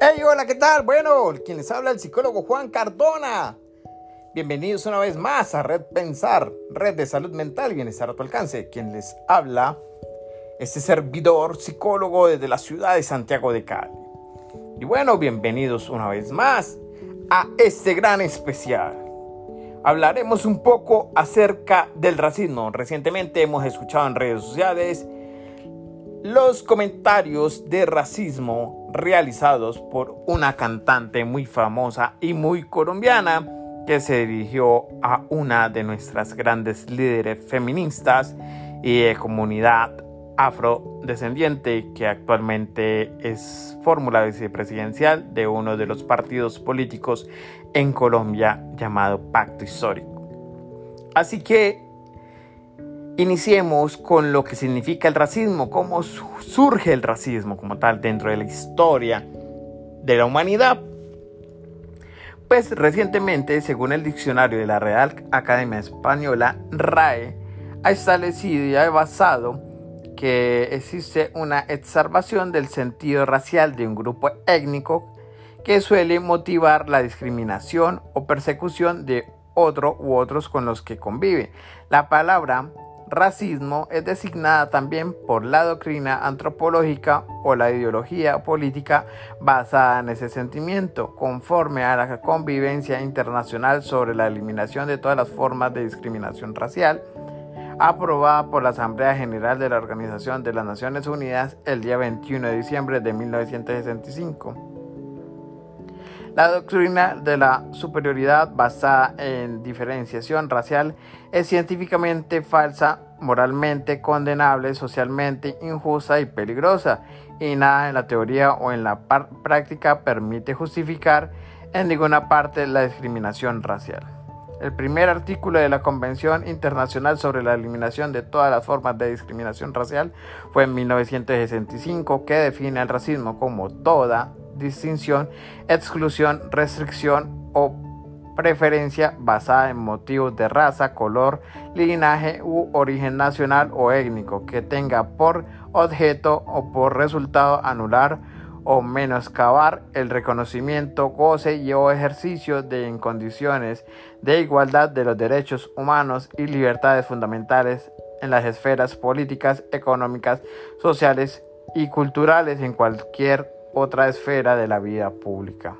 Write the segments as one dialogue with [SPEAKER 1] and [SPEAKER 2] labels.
[SPEAKER 1] Hey, hola, ¿qué tal? Bueno, quien les habla el psicólogo Juan Cardona. Bienvenidos una vez más a Red Pensar, Red de Salud Mental Bienestar a tu alcance. Quien les habla, este servidor psicólogo desde la ciudad de Santiago de Cali. Y bueno, bienvenidos una vez más a este gran especial. Hablaremos un poco acerca del racismo. Recientemente hemos escuchado en redes sociales los comentarios de racismo realizados por una cantante muy famosa y muy colombiana que se dirigió a una de nuestras grandes líderes feministas y de comunidad afrodescendiente que actualmente es fórmula vicepresidencial de uno de los partidos políticos en Colombia llamado Pacto Histórico. Así que Iniciemos con lo que significa el racismo, cómo surge el racismo como tal dentro de la historia de la humanidad. Pues recientemente, según el diccionario de la Real Academia Española, RAE ha establecido y ha basado que existe una exacerbación del sentido racial de un grupo étnico que suele motivar la discriminación o persecución de otro u otros con los que convive. La palabra racismo es designada también por la doctrina antropológica o la ideología política basada en ese sentimiento, conforme a la convivencia internacional sobre la eliminación de todas las formas de discriminación racial, aprobada por la Asamblea General de la Organización de las Naciones Unidas el día 21 de diciembre de 1965. La doctrina de la superioridad basada en diferenciación racial es científicamente falsa, moralmente condenable, socialmente injusta y peligrosa, y nada en la teoría o en la práctica permite justificar en ninguna parte la discriminación racial. El primer artículo de la Convención Internacional sobre la Eliminación de todas las formas de discriminación racial fue en 1965 que define el racismo como toda distinción, exclusión, restricción o preferencia basada en motivos de raza, color, linaje u origen nacional o étnico que tenga por objeto o por resultado anular o menoscabar el reconocimiento, goce y o ejercicio de en condiciones de igualdad de los derechos humanos y libertades fundamentales en las esferas políticas, económicas, sociales y culturales en cualquier otra esfera de la vida pública.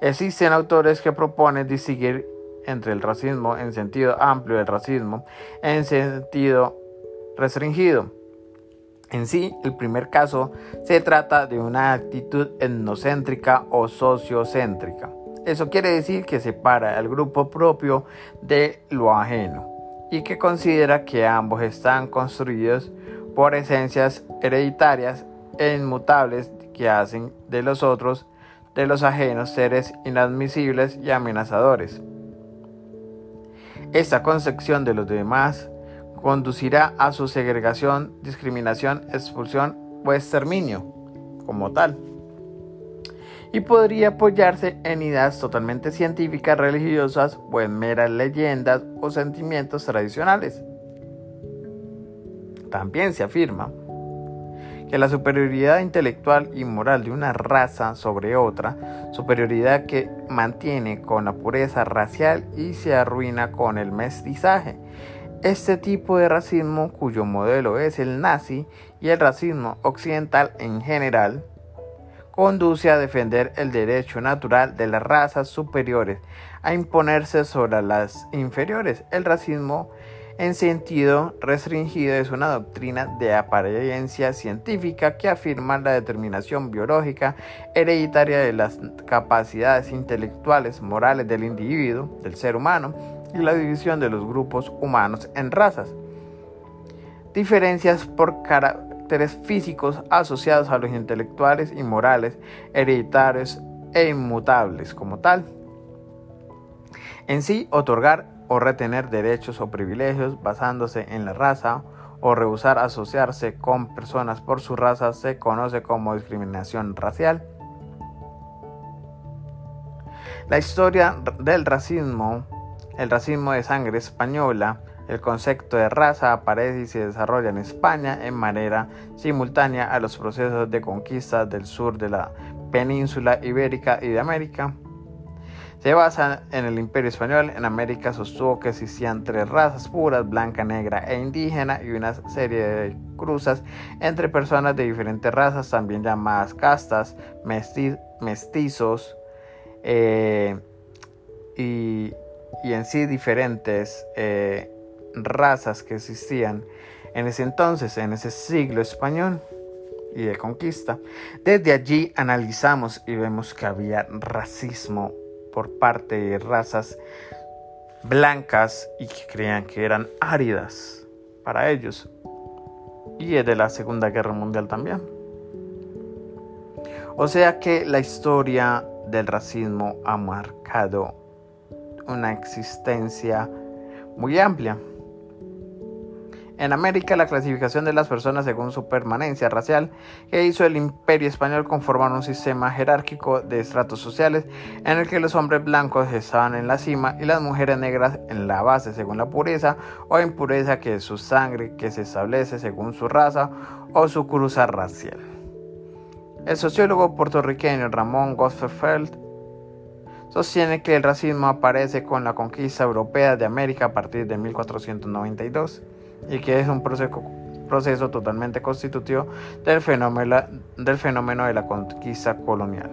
[SPEAKER 1] Existen autores que proponen distinguir entre el racismo en sentido amplio y el racismo en sentido restringido. En sí, el primer caso se trata de una actitud etnocéntrica o sociocéntrica. Eso quiere decir que separa al grupo propio de lo ajeno y que considera que ambos están construidos por esencias hereditarias e inmutables que hacen de los otros, de los ajenos, seres inadmisibles y amenazadores. Esta concepción de los demás conducirá a su segregación, discriminación, expulsión o exterminio como tal. Y podría apoyarse en ideas totalmente científicas, religiosas o en meras leyendas o sentimientos tradicionales. También se afirma que la superioridad intelectual y moral de una raza sobre otra, superioridad que mantiene con la pureza racial y se arruina con el mestizaje. Este tipo de racismo, cuyo modelo es el nazi y el racismo occidental en general, conduce a defender el derecho natural de las razas superiores a imponerse sobre las inferiores. El racismo en sentido restringido es una doctrina de apariencia científica que afirma la determinación biológica hereditaria de las capacidades intelectuales morales del individuo, del ser humano, y la división de los grupos humanos en razas. Diferencias por caracteres físicos asociados a los intelectuales y morales hereditarios e inmutables como tal. En sí, otorgar o retener derechos o privilegios basándose en la raza o rehusar asociarse con personas por su raza se conoce como discriminación racial. La historia del racismo, el racismo de sangre española, el concepto de raza aparece y se desarrolla en España en manera simultánea a los procesos de conquista del sur de la península ibérica y de América. Se basa en el Imperio Español. En América sostuvo que existían tres razas puras, blanca, negra e indígena, y una serie de cruzas entre personas de diferentes razas, también llamadas castas, mestizos, eh, y, en sí diferentes eh, razas que existían en ese entonces, en ese siglo español y de conquista. Desde allí analizamos y vemos que había racismo por parte de razas blancas y que creían que eran áridas para ellos. Y de la Segunda Guerra Mundial también. O sea que la historia del racismo ha marcado una existencia muy amplia. En América, la clasificación de las personas según su permanencia racial que hizo el imperio español conformar un sistema jerárquico de estratos sociales en el que los hombres blancos estaban en la cima y las mujeres negras en la base según la pureza o impureza que es su sangre que se establece según su raza o su cruza racial. El sociólogo puertorriqueño Ramón Gosfeld sostiene que el racismo aparece con la conquista europea de América a partir de 1492 y que es un proceso, proceso totalmente constitutivo del fenómeno, del fenómeno de la conquista colonial.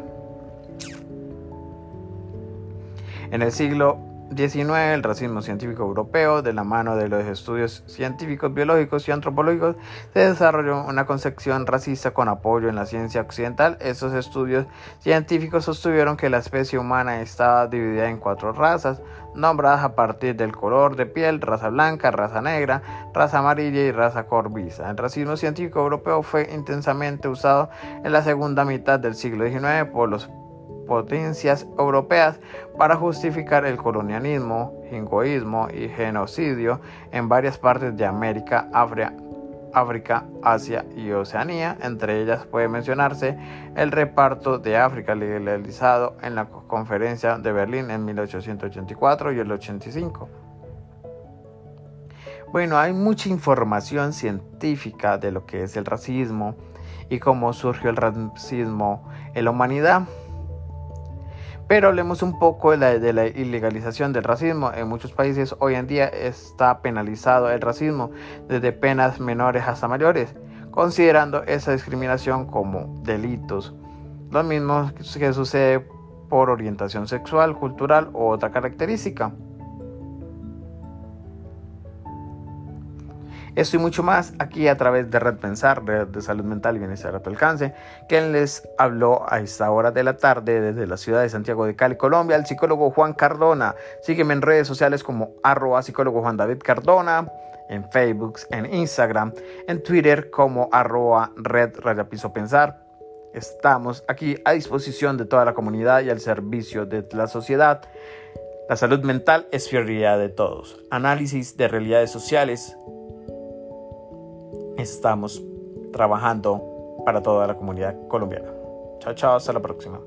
[SPEAKER 1] En el siglo 19, el racismo científico europeo, de la mano de los estudios científicos, biológicos y antropológicos, se desarrolló una concepción racista con apoyo en la ciencia occidental. Estos estudios científicos sostuvieron que la especie humana estaba dividida en cuatro razas, nombradas a partir del color de piel, raza blanca, raza negra, raza amarilla y raza corviza. El racismo científico europeo fue intensamente usado en la segunda mitad del siglo XIX por los potencias europeas para justificar el colonialismo, jingoísmo y genocidio en varias partes de América, África, Asia y Oceanía. Entre ellas puede mencionarse el reparto de África legalizado en la Conferencia de Berlín en 1884 y el 85. Bueno, hay mucha información científica de lo que es el racismo y cómo surgió el racismo en la humanidad. Pero hablemos un poco de la, ilegalización del racismo. En muchos países hoy en día está penalizado el racismo desde penas menores hasta mayores, considerando esa discriminación como delitos. Lo mismo que sucede por orientación sexual, cultural u otra característica. Esto y mucho más aquí a través de Red Pensar, Red de Salud Mental y Bienestar a tu alcance, quien les habló a esta hora de la tarde desde la ciudad de Santiago de Cali, Colombia, el psicólogo Juan Cardona. Sígueme en redes sociales como arroba psicólogo Juan David Cardona, en Facebook, en Instagram, en Twitter como arroba red Pensar. Estamos aquí a disposición de toda la comunidad y al servicio de la sociedad. La salud mental es prioridad de todos. Análisis de realidades sociales, estamos trabajando para toda la comunidad colombiana. Chao, chao, hasta la próxima.